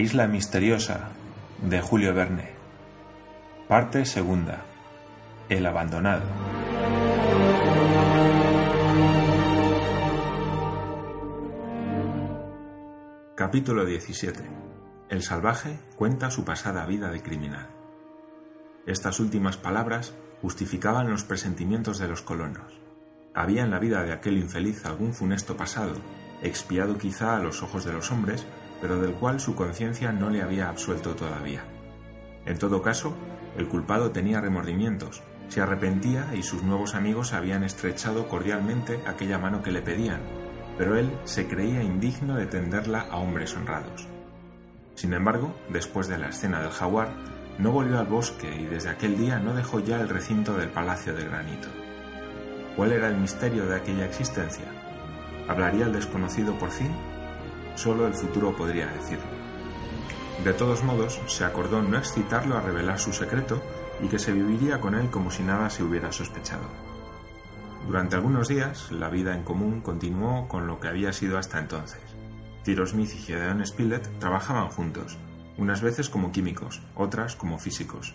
isla misteriosa de Julio Verne. Parte segunda. El abandonado. Capítulo 17. El salvaje cuenta su pasada vida de criminal. Estas últimas palabras justificaban los presentimientos de los colonos. Había en la vida de aquel infeliz algún funesto pasado, expiado quizá a los ojos de los hombres, pero del cual su conciencia no le había absuelto todavía. En todo caso, el culpado tenía remordimientos, se arrepentía y sus nuevos amigos habían estrechado cordialmente aquella mano que le pedían, pero él se creía indigno de tenderla a hombres honrados. Sin embargo, después de la escena del jaguar, no volvió al bosque y desde aquel día no dejó ya el recinto del Palacio de Granito. ¿Cuál era el misterio de aquella existencia? ¿Hablaría el desconocido por fin? Solo el futuro podría decirlo. De todos modos, se acordó no excitarlo a revelar su secreto y que se viviría con él como si nada se hubiera sospechado. Durante algunos días, la vida en común continuó con lo que había sido hasta entonces. Tiro Smith y Gedeon Spilett trabajaban juntos, unas veces como químicos, otras como físicos.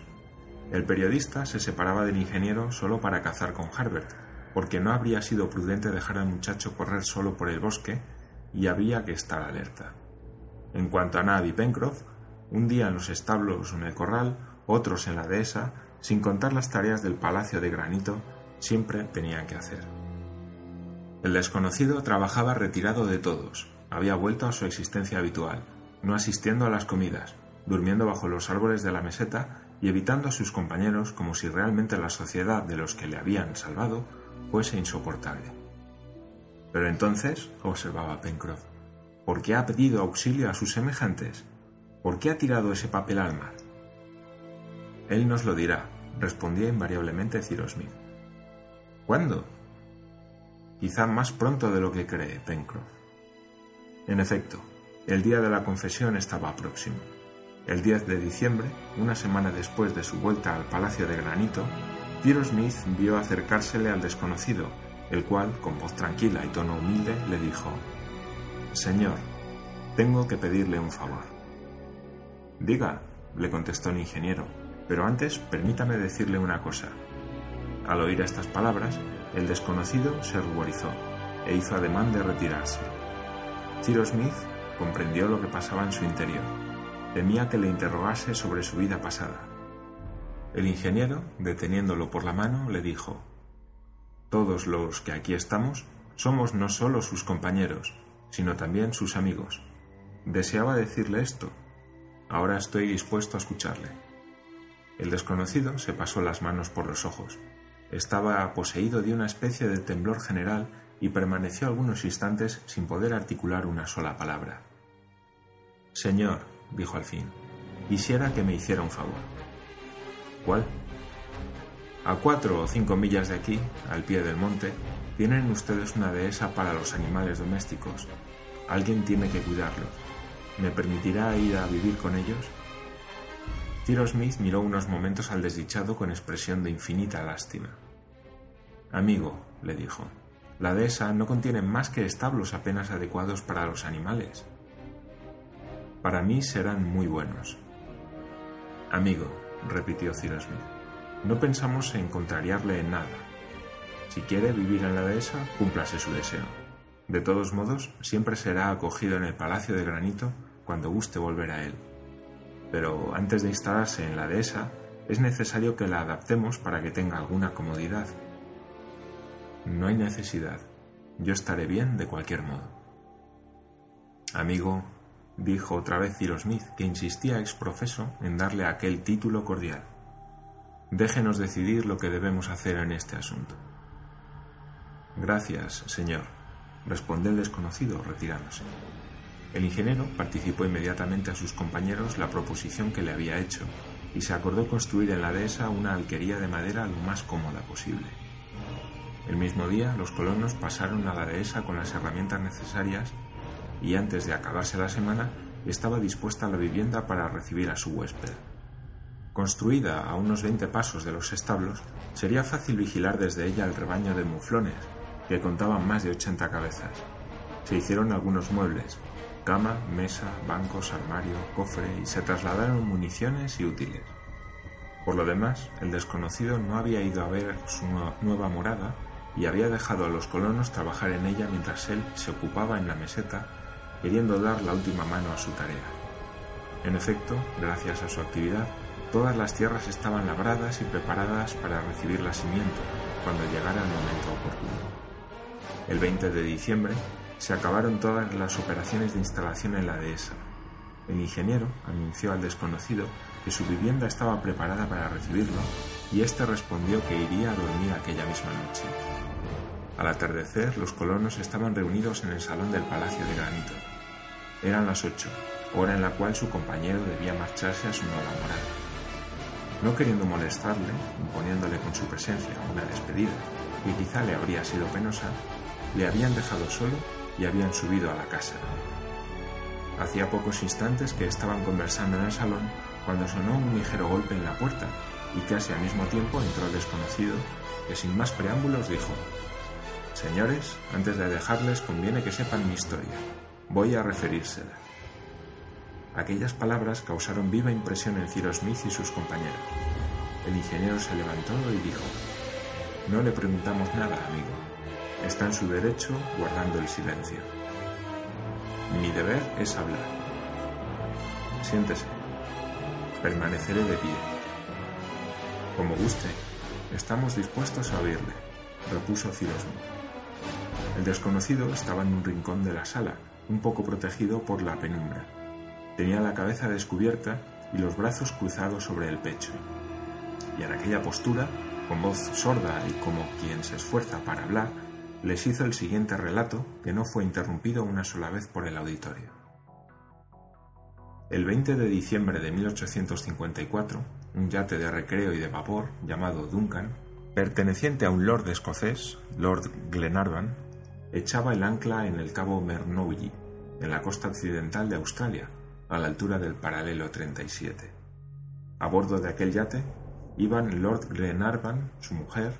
El periodista se separaba del ingeniero solo para cazar con Harbert, porque no habría sido prudente dejar al muchacho correr solo por el bosque y había que estar alerta. En cuanto a Nab y Pencroff, un día en los establos o en el corral, otros en la dehesa, sin contar las tareas del palacio de granito, siempre tenían que hacer. El desconocido trabajaba retirado de todos, había vuelto a su existencia habitual, no asistiendo a las comidas, durmiendo bajo los árboles de la meseta y evitando a sus compañeros como si realmente la sociedad de los que le habían salvado fuese insoportable. Pero entonces, observaba Pencroff, ¿por qué ha pedido auxilio a sus semejantes? ¿Por qué ha tirado ese papel al mar? Él nos lo dirá, respondía invariablemente Cyrus Smith. ¿Cuándo? Quizá más pronto de lo que cree Pencroff. En efecto, el día de la confesión estaba próximo. El 10 de diciembre, una semana después de su vuelta al Palacio de Granito, Cyrus Smith vio acercársele al desconocido, el cual, con voz tranquila y tono humilde, le dijo, Señor, tengo que pedirle un favor. Diga, le contestó el ingeniero, pero antes permítame decirle una cosa. Al oír estas palabras, el desconocido se ruborizó e hizo ademán de retirarse. Cyrus Smith comprendió lo que pasaba en su interior. Temía que le interrogase sobre su vida pasada. El ingeniero, deteniéndolo por la mano, le dijo, Todos los que aquí estamos somos no solo sus compañeros, sino también sus amigos. Deseaba decirle esto. Ahora estoy dispuesto a escucharle. El desconocido se pasó las manos por los ojos. Estaba poseído de una especie de temblor general y permaneció algunos instantes sin poder articular una sola palabra. Señor, dijo al fin, quisiera que me hiciera un favor. ¿Cuál? A cuatro o cinco millas de aquí, al pie del monte, tienen ustedes una dehesa para los animales domésticos. Alguien tiene que cuidarlos. ¿Me permitirá ir a vivir con ellos? Tiro Smith miró unos momentos al desdichado con expresión de infinita lástima. Amigo, le dijo, la dehesa no contiene más que establos apenas adecuados para los animales. Para mí serán muy buenos. Amigo, repitió Cyrus Smith, no pensamos en contrariarle en nada. Si quiere vivir en la dehesa, cúmplase su deseo. De todos modos, siempre será acogido en el Palacio de Granito cuando guste volver a él. Pero antes de instalarse en la dehesa, es necesario que la adaptemos para que tenga alguna comodidad. No hay necesidad. Yo estaré bien de cualquier modo. Amigo, dijo otra vez Cyrus Smith, que insistía exprofeso en darle aquel título cordial. Déjenos decidir lo que debemos hacer en este asunto. Gracias, señor, respondió el desconocido retirándose. El ingeniero participó inmediatamente a sus compañeros la proposición que le había hecho y se acordó construir en la dehesa una alquería de madera lo más cómoda posible. El mismo día los colonos pasaron a la dehesa con las herramientas necesarias y antes de acabarse la semana estaba dispuesta la vivienda para recibir a su huésped. Construida a unos veinte pasos de los establos, sería fácil vigilar desde ella el rebaño de muflones, que contaban más de ochenta cabezas. Se hicieron algunos muebles, cama, mesa, bancos, armario, cofre y se trasladaron municiones y útiles. Por lo demás, el desconocido no había ido a ver su nueva morada y había dejado a los colonos trabajar en ella mientras él se ocupaba en la meseta, queriendo dar la última mano a su tarea. En efecto, gracias a su actividad, todas las tierras estaban labradas y preparadas para recibir la simiente cuando llegara el momento oportuno. El 20 de diciembre se acabaron todas las operaciones de instalación en la dehesa. El ingeniero anunció al desconocido que su vivienda estaba preparada para recibirlo y éste respondió que iría a dormir aquella misma noche. Al atardecer, los colonos estaban reunidos en el salón del Palacio de Granito. Eran las ocho, hora en la cual su compañero debía marcharse a su nueva morada. No queriendo molestarle, imponiéndole con su presencia una despedida que quizá le habría sido penosa, le habían dejado solo y habían subido a la casa. Hacía pocos instantes que estaban conversando en el salón cuando sonó un ligero golpe en la puerta y casi al mismo tiempo entró el desconocido que sin más preámbulos dijo Señores, antes de dejarles conviene que sepan mi historia. Voy a referírsela. Aquellas palabras causaron viva impresión en Ciro Smith y sus compañeros. El ingeniero se levantó y dijo, No le preguntamos nada, amigo. Está en su derecho guardando el silencio. Mi deber es hablar. Siéntese. Permaneceré de pie. Como guste, estamos dispuestos a oírle, repuso Ciro El desconocido estaba en un rincón de la sala, un poco protegido por la penumbra. Tenía la cabeza descubierta y los brazos cruzados sobre el pecho. Y en aquella postura, con voz sorda y como quien se esfuerza para hablar, les hizo el siguiente relato que no fue interrumpido una sola vez por el auditorio. El 20 de diciembre de 1854, un yate de recreo y de vapor llamado Duncan, perteneciente a un lord escocés, Lord Glenarvan, echaba el ancla en el cabo Mernouilly, en la costa occidental de Australia, a la altura del paralelo 37. A bordo de aquel yate iban Lord Glenarvan, su mujer,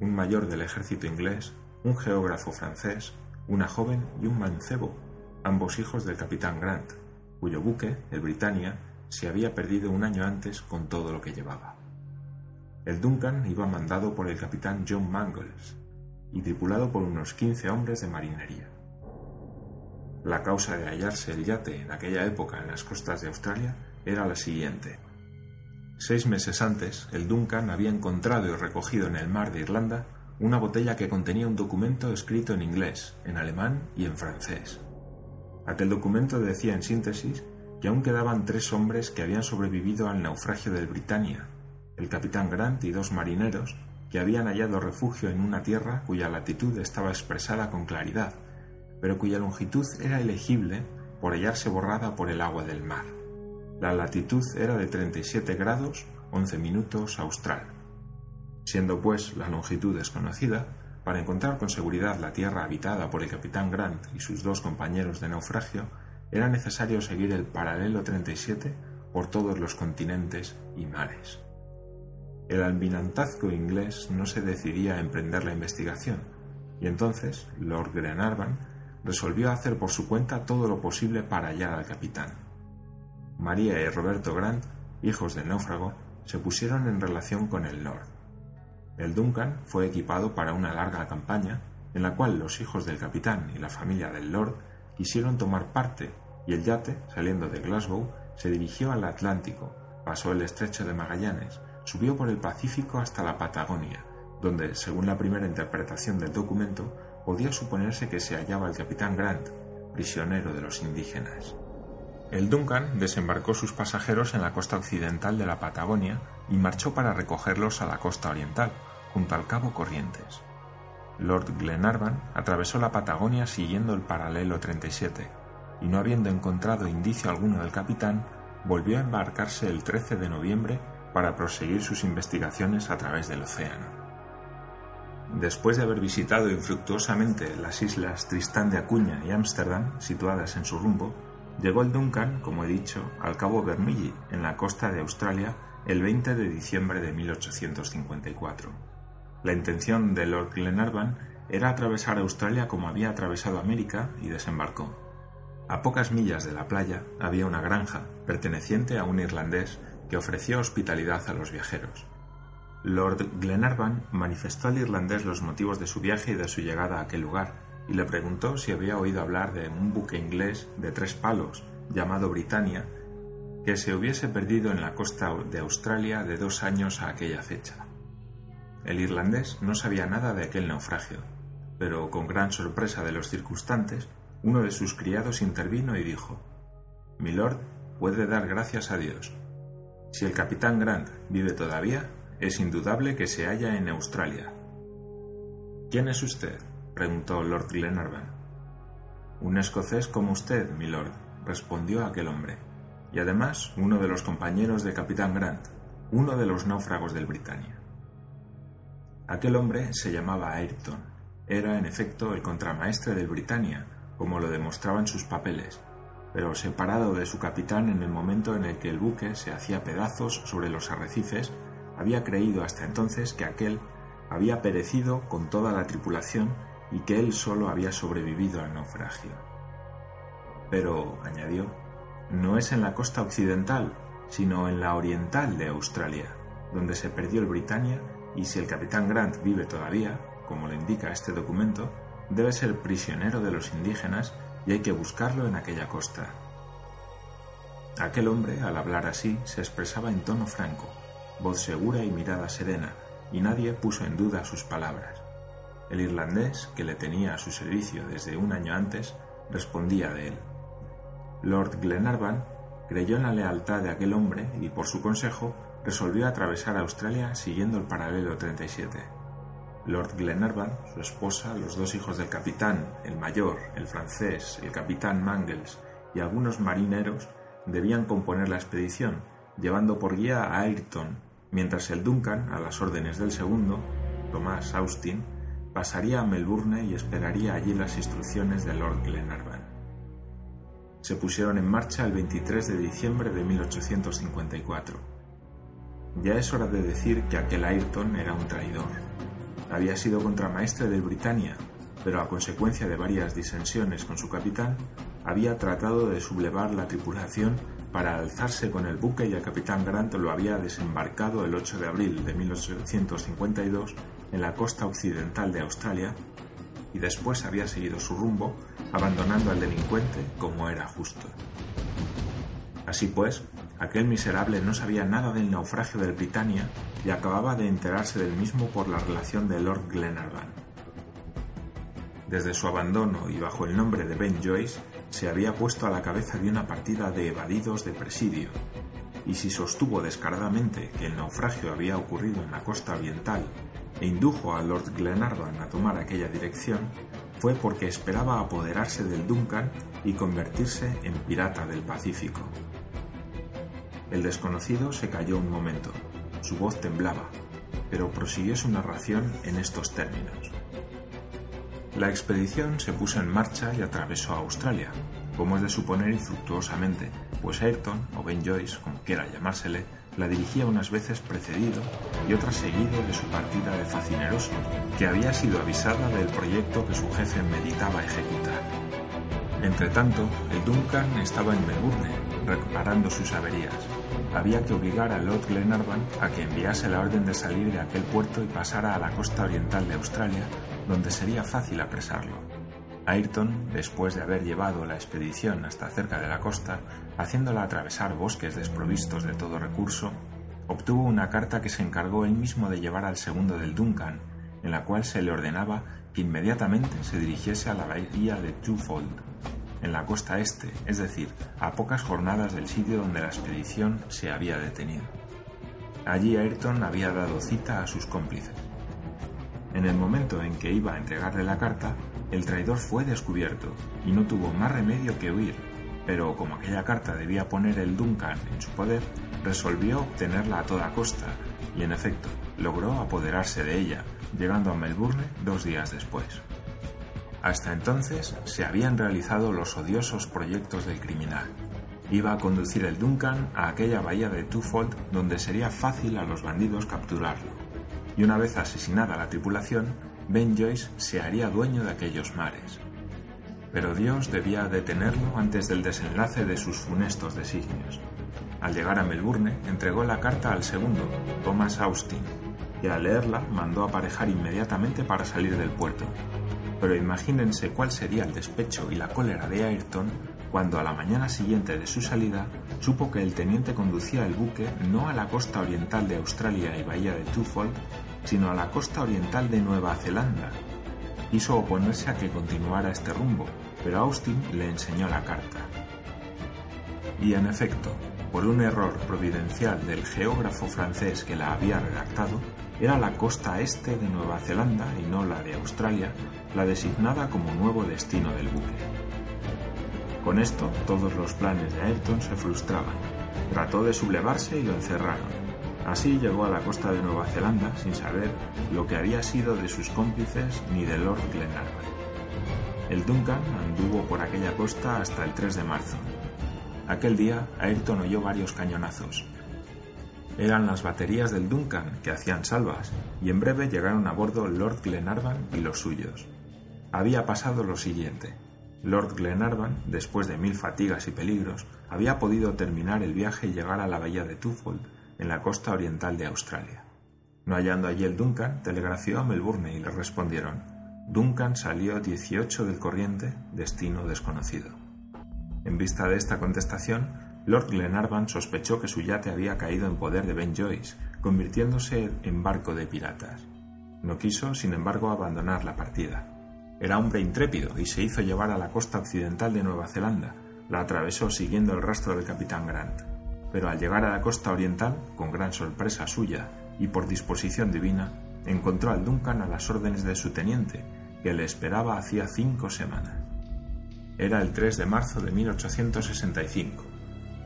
un mayor del ejército inglés, un geógrafo francés, una joven y un mancebo, ambos hijos del capitán Grant, cuyo buque, el Britannia, se había perdido un año antes con todo lo que llevaba. El Duncan iba mandado por el capitán John Mangles y tripulado por unos 15 hombres de marinería. La causa de hallarse el yate en aquella época en las costas de Australia era la siguiente. Seis meses antes, el Duncan había encontrado y recogido en el mar de Irlanda una botella que contenía un documento escrito en inglés, en alemán y en francés. Aquel documento decía en síntesis que aún quedaban tres hombres que habían sobrevivido al naufragio del Britannia, el capitán Grant y dos marineros que habían hallado refugio en una tierra cuya latitud estaba expresada con claridad, pero cuya longitud era elegible por hallarse borrada por el agua del mar. La latitud era de 37 grados 11 minutos austral. Siendo pues la longitud desconocida, para encontrar con seguridad la tierra habitada por el capitán Grant y sus dos compañeros de naufragio, era necesario seguir el paralelo 37 por todos los continentes y mares. El almirantazgo inglés no se decidía a emprender la investigación, y entonces Lord Glenarvan resolvió hacer por su cuenta todo lo posible para hallar al capitán. María y Roberto Grant, hijos del náufrago, se pusieron en relación con el Lord. El Duncan fue equipado para una larga campaña en la cual los hijos del capitán y la familia del lord quisieron tomar parte y el yate, saliendo de Glasgow, se dirigió al Atlántico, pasó el estrecho de Magallanes, subió por el Pacífico hasta la Patagonia, donde, según la primera interpretación del documento, podía suponerse que se hallaba el capitán Grant, prisionero de los indígenas. El Duncan desembarcó sus pasajeros en la costa occidental de la Patagonia y marchó para recogerlos a la costa oriental, junto al cabo Corrientes. Lord Glenarvan atravesó la Patagonia siguiendo el paralelo 37 y no habiendo encontrado indicio alguno del capitán, volvió a embarcarse el 13 de noviembre para proseguir sus investigaciones a través del océano. Después de haber visitado infructuosamente las islas Tristán de Acuña y Ámsterdam, situadas en su rumbo, llegó el Duncan, como he dicho, al cabo Bernilli, en la costa de Australia, el 20 de diciembre de 1854. La intención de Lord Glenarvan era atravesar Australia como había atravesado América y desembarcó. A pocas millas de la playa había una granja perteneciente a un irlandés que ofrecía hospitalidad a los viajeros. Lord Glenarvan manifestó al irlandés los motivos de su viaje y de su llegada a aquel lugar, y le preguntó si había oído hablar de un buque inglés de tres palos llamado Britannia que se hubiese perdido en la costa de Australia de dos años a aquella fecha. El irlandés no sabía nada de aquel naufragio, pero con gran sorpresa de los circunstantes, uno de sus criados intervino y dijo Milord puede dar gracias a Dios. Si el capitán Grant vive todavía, es indudable que se halla en Australia. ¿Quién es usted? preguntó Lord Glenarvan. Un escocés como usted, milord, respondió aquel hombre, y además uno de los compañeros de capitán Grant, uno de los náufragos del Britannia. Aquel hombre se llamaba Ayrton. Era, en efecto, el contramaestre del Britannia, como lo demostraban sus papeles, pero separado de su capitán en el momento en el que el buque se hacía pedazos sobre los arrecifes había creído hasta entonces que aquel había perecido con toda la tripulación y que él solo había sobrevivido al naufragio. Pero, añadió, no es en la costa occidental, sino en la oriental de Australia, donde se perdió el Britannia y si el capitán Grant vive todavía, como lo indica este documento, debe ser prisionero de los indígenas y hay que buscarlo en aquella costa. Aquel hombre, al hablar así, se expresaba en tono franco, voz segura y mirada serena, y nadie puso en duda sus palabras. El irlandés, que le tenía a su servicio desde un año antes, respondía de él. Lord Glenarvan creyó en la lealtad de aquel hombre y, por su consejo, resolvió atravesar Australia siguiendo el paralelo 37. Lord Glenarvan, su esposa, los dos hijos del capitán, el mayor, el francés, el capitán Mangles y algunos marineros debían componer la expedición, llevando por guía a Ayrton, mientras el Duncan, a las órdenes del segundo, Thomas Austin, pasaría a Melbourne y esperaría allí las instrucciones de Lord Glenarvan. Se pusieron en marcha el 23 de diciembre de 1854. Ya es hora de decir que aquel Ayrton era un traidor. Había sido contramaestre del Britannia, pero a consecuencia de varias disensiones con su capitán, había tratado de sublevar la tripulación para alzarse con el buque y el capitán Grant lo había desembarcado el 8 de abril de 1852 en la costa occidental de Australia y después había seguido su rumbo abandonando al delincuente como era justo. Así pues, aquel miserable no sabía nada del naufragio del Britannia y acababa de enterarse del mismo por la relación de Lord Glenarvan. Desde su abandono y bajo el nombre de Ben Joyce, se había puesto a la cabeza de una partida de evadidos de presidio, y si sostuvo descaradamente que el naufragio había ocurrido en la costa oriental e indujo a Lord Glenarvan a tomar aquella dirección, fue porque esperaba apoderarse del Duncan y convertirse en pirata del Pacífico. El desconocido se calló un momento, su voz temblaba, pero prosiguió su narración en estos términos. La expedición se puso en marcha y atravesó Australia, como es de suponer infructuosamente, pues Ayrton, o Ben Joyce, como quiera llamársele, la dirigía unas veces precedido y otras seguido de su partida de facineroso, que había sido avisada del proyecto que su jefe meditaba ejecutar. Entretanto, el Duncan estaba en Melbourne, reparando sus averías. Había que obligar a Lord Glenarvan a que enviase la orden de salir de aquel puerto y pasara a la costa oriental de Australia donde sería fácil apresarlo. Ayrton, después de haber llevado la expedición hasta cerca de la costa, haciéndola atravesar bosques desprovistos de todo recurso, obtuvo una carta que se encargó él mismo de llevar al segundo del Duncan, en la cual se le ordenaba que inmediatamente se dirigiese a la bahía de Twofold, en la costa este, es decir, a pocas jornadas del sitio donde la expedición se había detenido. Allí Ayrton había dado cita a sus cómplices. En el momento en que iba a entregarle la carta, el traidor fue descubierto y no tuvo más remedio que huir, pero como aquella carta debía poner el Duncan en su poder, resolvió obtenerla a toda costa y en efecto logró apoderarse de ella, llegando a Melbourne dos días después. Hasta entonces se habían realizado los odiosos proyectos del criminal. Iba a conducir el Duncan a aquella bahía de Twofold donde sería fácil a los bandidos capturarlo y una vez asesinada la tripulación, Ben Joyce se haría dueño de aquellos mares. pero Dios debía detenerlo antes del desenlace de sus funestos designios. Al llegar a Melbourne, entregó la carta al segundo, Thomas Austin, que al leerla mandó aparejar inmediatamente para salir del puerto. Pero imagínense cuál sería el despecho y la cólera de Ayrton cuando a la mañana siguiente de su salida supo que el teniente conducía el buque no a la costa oriental de Australia y bahía de Twofold, sino a la costa oriental de Nueva Zelanda. Quiso oponerse a que continuara este rumbo, pero Austin le enseñó la carta. Y en efecto, por un error providencial del geógrafo francés que la había redactado, era la costa este de Nueva Zelanda y no la de Australia la designada como nuevo destino del buque. Con esto, todos los planes de Ayrton se frustraban. Trató de sublevarse y lo encerraron. Así llegó a la costa de Nueva Zelanda sin saber lo que había sido de sus cómplices ni de Lord Glenarvan. El Duncan anduvo por aquella costa hasta el 3 de marzo. Aquel día Ayrton oyó varios cañonazos. Eran las baterías del Duncan que hacían salvas y en breve llegaron a bordo Lord Glenarvan y los suyos. Había pasado lo siguiente. Lord Glenarvan, después de mil fatigas y peligros, había podido terminar el viaje y llegar a la bahía de Twofold en la costa oriental de Australia. No hallando allí el Duncan, telegrafió a Melbourne y le respondieron: Duncan salió 18 del corriente, destino desconocido. En vista de esta contestación, Lord Glenarvan sospechó que su yate había caído en poder de Ben Joyce, convirtiéndose en barco de piratas. No quiso, sin embargo, abandonar la partida. Era hombre intrépido y se hizo llevar a la costa occidental de Nueva Zelanda. La atravesó siguiendo el rastro del capitán Grant pero al llegar a la costa oriental, con gran sorpresa suya y por disposición divina, encontró al Duncan a las órdenes de su teniente, que le esperaba hacía cinco semanas. Era el 3 de marzo de 1865.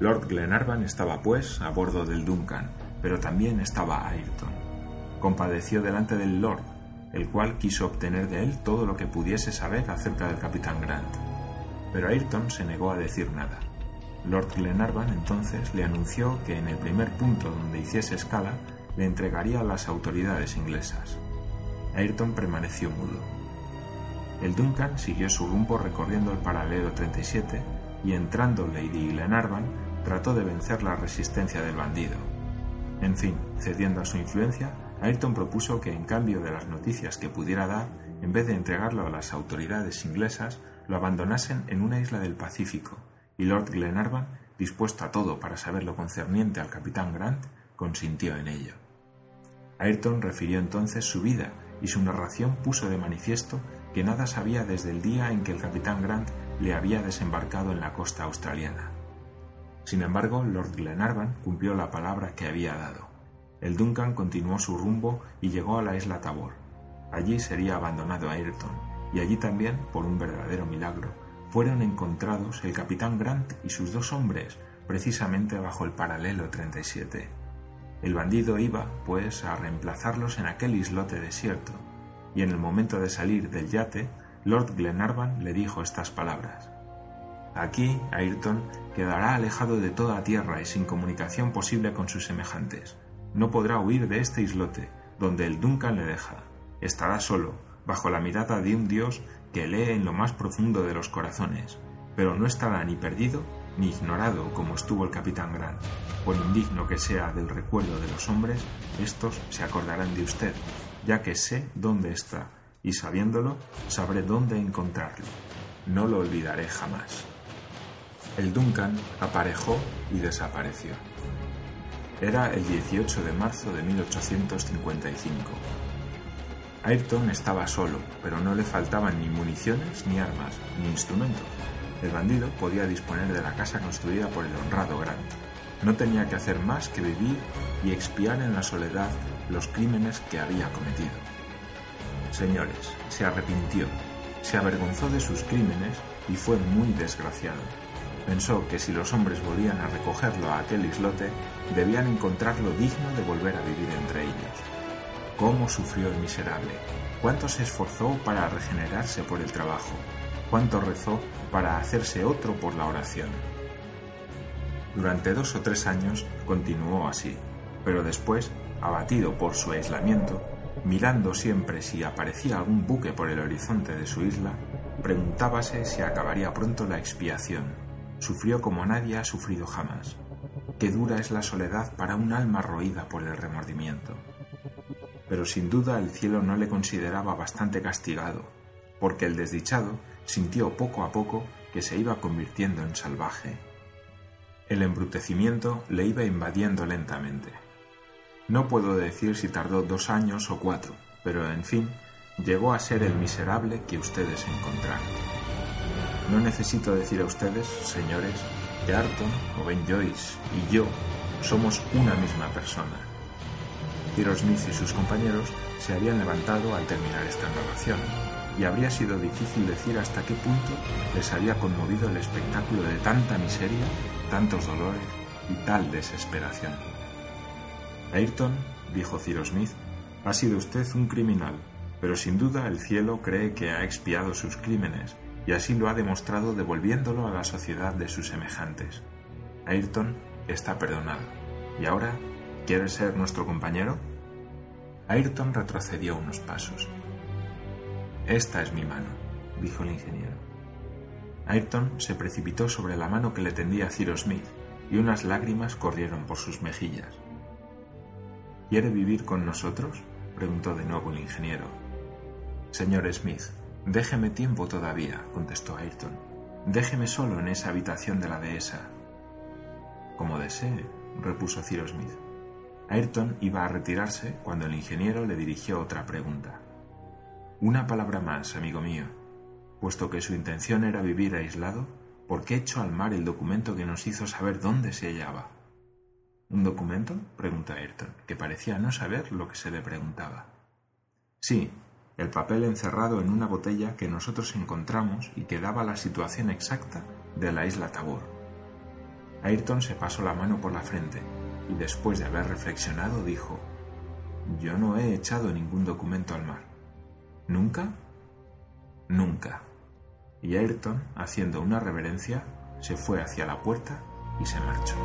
Lord Glenarvan estaba, pues, a bordo del Duncan, pero también estaba Ayrton. Compadeció delante del Lord, el cual quiso obtener de él todo lo que pudiese saber acerca del capitán Grant. Pero Ayrton se negó a decir nada. Lord Glenarvan entonces le anunció que en el primer punto donde hiciese escala le entregaría a las autoridades inglesas. Ayrton permaneció mudo. El Duncan siguió su rumbo recorriendo el paralelo 37 y entrando Lady Glenarvan trató de vencer la resistencia del bandido. En fin, cediendo a su influencia, Ayrton propuso que en cambio de las noticias que pudiera dar, en vez de entregarlo a las autoridades inglesas, lo abandonasen en una isla del Pacífico, y Lord Glenarvan, dispuesto a todo para saber lo concerniente al capitán Grant, consintió en ello. Ayrton refirió entonces su vida y su narración puso de manifiesto que nada sabía desde el día en que el capitán Grant le había desembarcado en la costa australiana. Sin embargo, Lord Glenarvan cumplió la palabra que había dado. El Duncan continuó su rumbo y llegó a la isla Tabor. Allí sería abandonado Ayrton, y allí también, por un verdadero milagro, fueron encontrados el capitán Grant y sus dos hombres precisamente bajo el paralelo 37. El bandido iba, pues, a reemplazarlos en aquel islote desierto, y en el momento de salir del yate, Lord Glenarvan le dijo estas palabras. Aquí, Ayrton quedará alejado de toda tierra y sin comunicación posible con sus semejantes. No podrá huir de este islote, donde el Duncan le deja. Estará solo, bajo la mirada de un dios que lee en lo más profundo de los corazones, pero no estará ni perdido ni ignorado como estuvo el capitán Grant. Por indigno que sea del recuerdo de los hombres, estos se acordarán de usted, ya que sé dónde está, y sabiéndolo, sabré dónde encontrarlo. No lo olvidaré jamás. El Duncan aparejó y desapareció. Era el 18 de marzo de 1855. Ayrton estaba solo, pero no le faltaban ni municiones, ni armas, ni instrumentos. El bandido podía disponer de la casa construida por el honrado Grant. No tenía que hacer más que vivir y expiar en la soledad los crímenes que había cometido. Señores, se arrepintió, se avergonzó de sus crímenes y fue muy desgraciado. Pensó que si los hombres volvían a recogerlo a aquel islote, debían encontrarlo digno de volver a vivir entre ellos. ¿Cómo sufrió el miserable? ¿Cuánto se esforzó para regenerarse por el trabajo? ¿Cuánto rezó para hacerse otro por la oración? Durante dos o tres años continuó así, pero después, abatido por su aislamiento, mirando siempre si aparecía algún buque por el horizonte de su isla, preguntábase si acabaría pronto la expiación. Sufrió como nadie ha sufrido jamás. Qué dura es la soledad para un alma roída por el remordimiento. Pero sin duda el cielo no le consideraba bastante castigado, porque el desdichado sintió poco a poco que se iba convirtiendo en salvaje. El embrutecimiento le iba invadiendo lentamente. No puedo decir si tardó dos años o cuatro, pero en fin, llegó a ser el miserable que ustedes encontraron. No necesito decir a ustedes, señores, que Arton o Ben Joyce y yo somos una misma persona. Cyrus Smith y sus compañeros se habían levantado al terminar esta narración, y habría sido difícil decir hasta qué punto les había conmovido el espectáculo de tanta miseria, tantos dolores y tal desesperación. Ayrton, dijo Cyrus Smith, ha sido usted un criminal, pero sin duda el cielo cree que ha expiado sus crímenes y así lo ha demostrado devolviéndolo a la sociedad de sus semejantes. Ayrton está perdonado. ¿Y ahora quiere ser nuestro compañero? Ayrton retrocedió unos pasos. Esta es mi mano, dijo el ingeniero. Ayrton se precipitó sobre la mano que le tendía Cyrus Smith y unas lágrimas corrieron por sus mejillas. ¿Quiere vivir con nosotros? preguntó de nuevo el ingeniero. Señor Smith, déjeme tiempo todavía, contestó Ayrton. Déjeme solo en esa habitación de la dehesa. Como desee, repuso Cyrus Smith. Ayrton iba a retirarse cuando el ingeniero le dirigió otra pregunta. Una palabra más, amigo mío. Puesto que su intención era vivir aislado, ¿por qué echó al mar el documento que nos hizo saber dónde se hallaba? ¿Un documento? preguntó Ayrton, que parecía no saber lo que se le preguntaba. Sí, el papel encerrado en una botella que nosotros encontramos y que daba la situación exacta de la isla Tabor. Ayrton se pasó la mano por la frente y después de haber reflexionado dijo, Yo no he echado ningún documento al mar. ¿Nunca? Nunca. Y Ayrton, haciendo una reverencia, se fue hacia la puerta y se marchó.